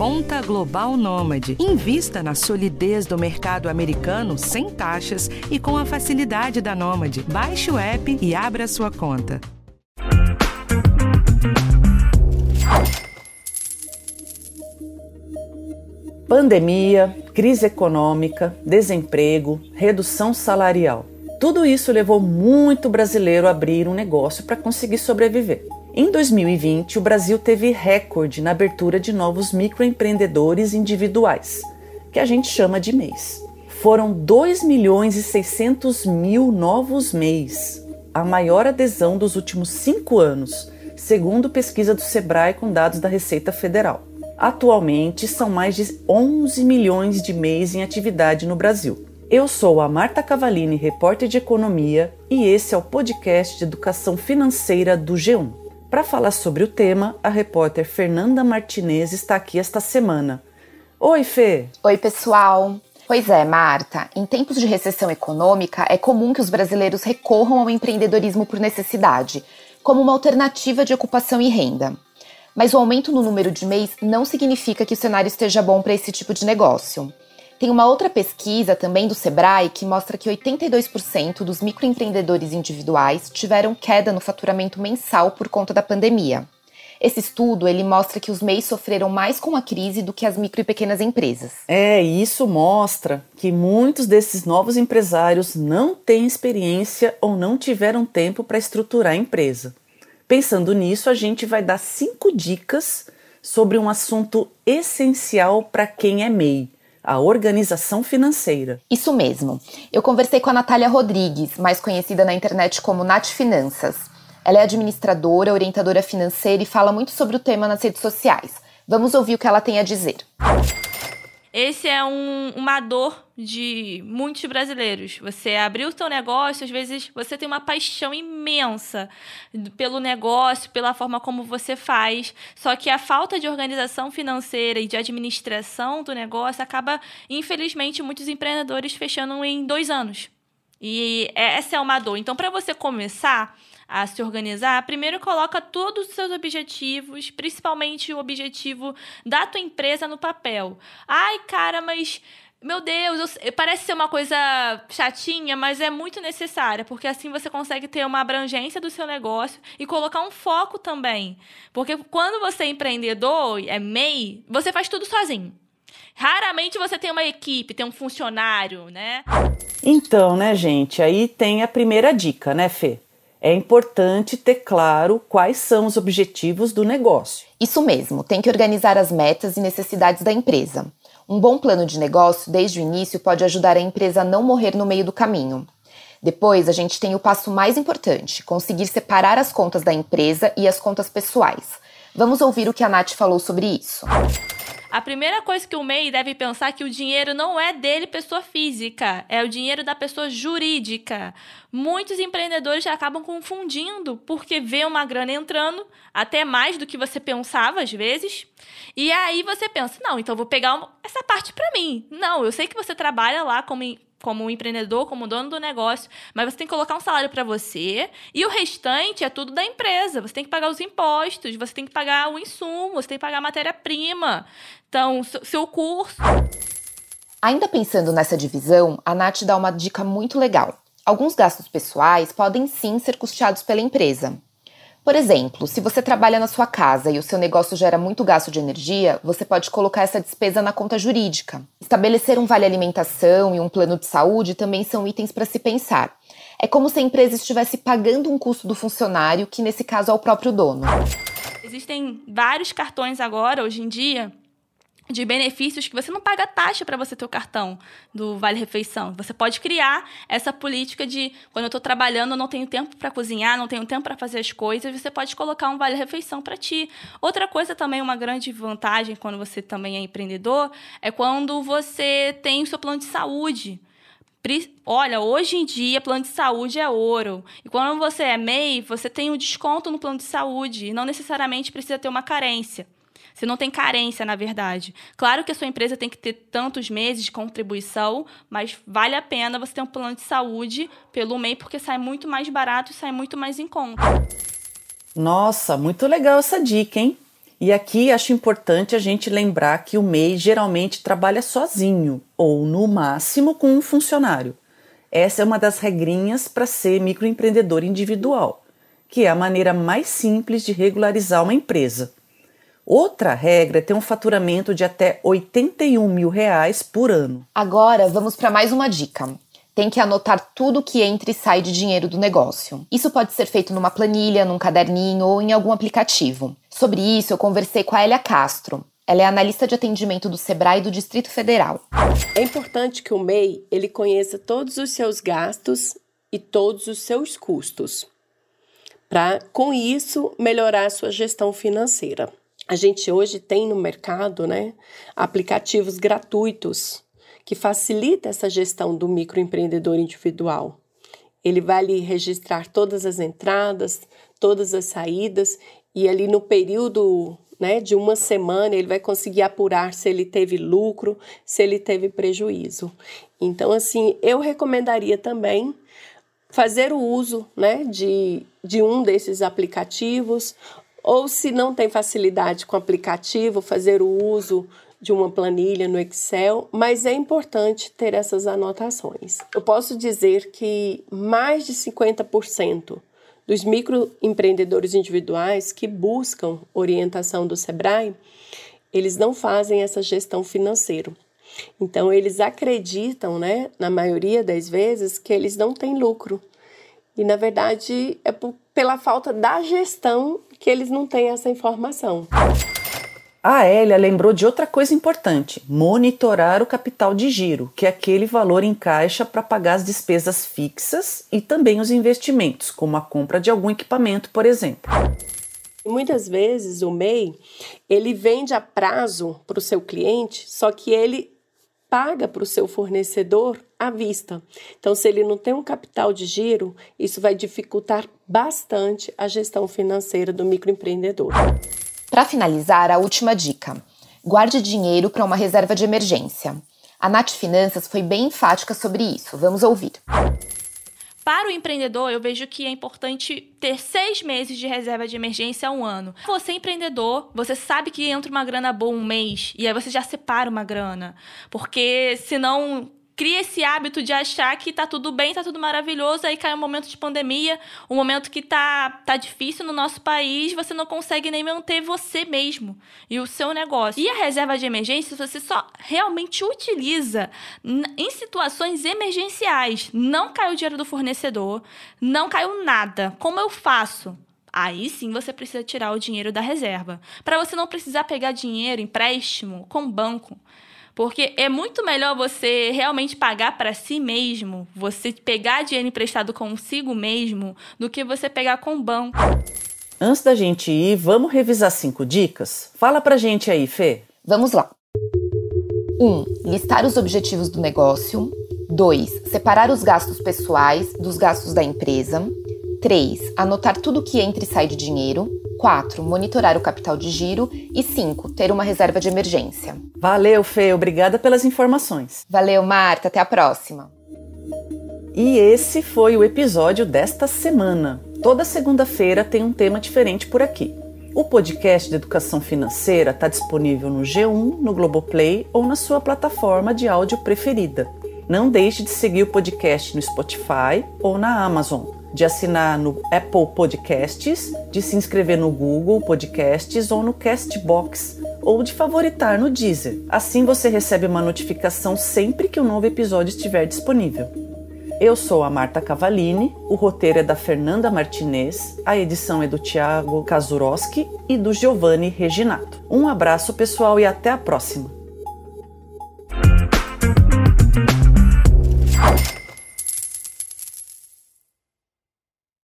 Conta Global Nômade. Invista na solidez do mercado americano sem taxas e com a facilidade da Nômade. Baixe o app e abra sua conta. Pandemia, crise econômica, desemprego, redução salarial. Tudo isso levou muito brasileiro a abrir um negócio para conseguir sobreviver. Em 2020, o Brasil teve recorde na abertura de novos microempreendedores individuais, que a gente chama de MEIs. Foram 2 milhões e 600 mil novos MEIs, a maior adesão dos últimos cinco anos, segundo pesquisa do Sebrae com dados da Receita Federal. Atualmente, são mais de 11 milhões de MEIs em atividade no Brasil. Eu sou a Marta Cavalini, repórter de economia, e esse é o podcast de educação financeira do G1. Para falar sobre o tema, a repórter Fernanda Martinez está aqui esta semana. Oi, Fê! Oi, pessoal! Pois é, Marta, em tempos de recessão econômica, é comum que os brasileiros recorram ao empreendedorismo por necessidade, como uma alternativa de ocupação e renda. Mas o aumento no número de MEIs não significa que o cenário esteja bom para esse tipo de negócio. Tem uma outra pesquisa também do Sebrae que mostra que 82% dos microempreendedores individuais tiveram queda no faturamento mensal por conta da pandemia. Esse estudo ele mostra que os MEIs sofreram mais com a crise do que as micro e pequenas empresas. É, isso mostra que muitos desses novos empresários não têm experiência ou não tiveram tempo para estruturar a empresa. Pensando nisso, a gente vai dar cinco dicas sobre um assunto essencial para quem é MEI a organização financeira. Isso mesmo. Eu conversei com a Natália Rodrigues, mais conhecida na internet como Nat Finanças. Ela é administradora, orientadora financeira e fala muito sobre o tema nas redes sociais. Vamos ouvir o que ela tem a dizer. Esse é um, uma dor de muitos brasileiros. Você abriu o seu negócio, às vezes você tem uma paixão imensa pelo negócio, pela forma como você faz, só que a falta de organização financeira e de administração do negócio acaba, infelizmente, muitos empreendedores fechando em dois anos. E essa é uma dor. Então, para você começar, a se organizar, primeiro coloca todos os seus objetivos, principalmente o objetivo da tua empresa no papel. Ai, cara, mas meu Deus, eu, parece ser uma coisa chatinha, mas é muito necessária, porque assim você consegue ter uma abrangência do seu negócio e colocar um foco também. Porque quando você é empreendedor, é MEI, você faz tudo sozinho. Raramente você tem uma equipe, tem um funcionário, né? Então, né, gente, aí tem a primeira dica, né, Fê? É importante ter claro quais são os objetivos do negócio. Isso mesmo, tem que organizar as metas e necessidades da empresa. Um bom plano de negócio, desde o início, pode ajudar a empresa a não morrer no meio do caminho. Depois, a gente tem o passo mais importante: conseguir separar as contas da empresa e as contas pessoais. Vamos ouvir o que a Nath falou sobre isso. A primeira coisa que o MEI deve pensar é que o dinheiro não é dele, pessoa física, é o dinheiro da pessoa jurídica. Muitos empreendedores já acabam confundindo, porque vê uma grana entrando, até mais do que você pensava às vezes, e aí você pensa: não, então vou pegar essa parte para mim. Não, eu sei que você trabalha lá como como um empreendedor, como dono do negócio, mas você tem que colocar um salário para você e o restante é tudo da empresa. Você tem que pagar os impostos, você tem que pagar o insumo, você tem que pagar a matéria-prima. Então, seu curso. Ainda pensando nessa divisão, a Nath dá uma dica muito legal. Alguns gastos pessoais podem sim ser custeados pela empresa, por exemplo, se você trabalha na sua casa e o seu negócio gera muito gasto de energia, você pode colocar essa despesa na conta jurídica. Estabelecer um vale alimentação e um plano de saúde também são itens para se pensar. É como se a empresa estivesse pagando um custo do funcionário, que nesse caso é o próprio dono. Existem vários cartões agora, hoje em dia, de benefícios que você não paga taxa para você ter o cartão do Vale Refeição. Você pode criar essa política de quando eu estou trabalhando, eu não tenho tempo para cozinhar, não tenho tempo para fazer as coisas, você pode colocar um Vale Refeição para ti. Outra coisa também, uma grande vantagem quando você também é empreendedor, é quando você tem o seu plano de saúde. Olha, hoje em dia, plano de saúde é ouro. E quando você é MEI, você tem um desconto no plano de saúde. E não necessariamente precisa ter uma carência. Você não tem carência, na verdade. Claro que a sua empresa tem que ter tantos meses de contribuição, mas vale a pena você ter um plano de saúde pelo MEI, porque sai muito mais barato e sai muito mais em conta. Nossa, muito legal essa dica, hein? E aqui acho importante a gente lembrar que o MEI geralmente trabalha sozinho ou, no máximo, com um funcionário. Essa é uma das regrinhas para ser microempreendedor individual, que é a maneira mais simples de regularizar uma empresa. Outra regra é ter um faturamento de até 81 mil reais por ano. Agora vamos para mais uma dica tem que anotar tudo que entra e sai de dinheiro do negócio. Isso pode ser feito numa planilha, num caderninho ou em algum aplicativo. Sobre isso, eu conversei com a Elia Castro. Ela é analista de atendimento do Sebrae do Distrito Federal. É importante que o MEI ele conheça todos os seus gastos e todos os seus custos, para com isso melhorar a sua gestão financeira. A gente hoje tem no mercado, né, aplicativos gratuitos que facilita essa gestão do microempreendedor individual. Ele vai ali registrar todas as entradas, todas as saídas e ali no período né, de uma semana ele vai conseguir apurar se ele teve lucro, se ele teve prejuízo. Então, assim, eu recomendaria também fazer o uso né, de, de um desses aplicativos, ou se não tem facilidade com aplicativo, fazer o uso de uma planilha no Excel, mas é importante ter essas anotações. Eu posso dizer que mais de 50% dos microempreendedores individuais que buscam orientação do Sebrae, eles não fazem essa gestão financeira. Então eles acreditam, né, na maioria das vezes, que eles não têm lucro. E na verdade é por, pela falta da gestão que eles não têm essa informação. A Elia lembrou de outra coisa importante: monitorar o capital de giro, que é aquele valor em caixa para pagar as despesas fixas e também os investimentos, como a compra de algum equipamento, por exemplo. Muitas vezes o MEI ele vende a prazo para o seu cliente, só que ele paga para o seu fornecedor à vista. Então, se ele não tem um capital de giro, isso vai dificultar bastante a gestão financeira do microempreendedor. Para finalizar, a última dica: guarde dinheiro para uma reserva de emergência. A Nath Finanças foi bem enfática sobre isso. Vamos ouvir. Para o empreendedor, eu vejo que é importante ter seis meses de reserva de emergência a um ano. Você é empreendedor, você sabe que entra uma grana boa um mês, e aí você já separa uma grana. Porque senão cria esse hábito de achar que tá tudo bem, tá tudo maravilhoso, aí cai um momento de pandemia, um momento que tá, tá difícil no nosso país, você não consegue nem manter você mesmo e o seu negócio. E a reserva de emergência você só realmente utiliza em situações emergenciais. Não caiu o dinheiro do fornecedor, não caiu nada. Como eu faço? Aí sim você precisa tirar o dinheiro da reserva. Para você não precisar pegar dinheiro, empréstimo com banco. Porque é muito melhor você realmente pagar para si mesmo, você pegar dinheiro emprestado consigo mesmo, do que você pegar com o banco. Antes da gente ir, vamos revisar cinco dicas? Fala pra gente aí, Fê. Vamos lá. 1. Um, listar os objetivos do negócio. 2. Separar os gastos pessoais dos gastos da empresa. 3. Anotar tudo que entra e sai de dinheiro. 4. Monitorar o capital de giro. E 5. Ter uma reserva de emergência. Valeu, Fê. Obrigada pelas informações. Valeu, Marta. Até a próxima. E esse foi o episódio desta semana. Toda segunda-feira tem um tema diferente por aqui. O podcast de educação financeira está disponível no G1, no Globoplay ou na sua plataforma de áudio preferida. Não deixe de seguir o podcast no Spotify ou na Amazon de assinar no Apple Podcasts, de se inscrever no Google Podcasts ou no Castbox, ou de favoritar no Deezer. Assim você recebe uma notificação sempre que um novo episódio estiver disponível. Eu sou a Marta Cavalini, o roteiro é da Fernanda Martinez, a edição é do Thiago Kazuroski e do Giovanni Reginato. Um abraço pessoal e até a próxima!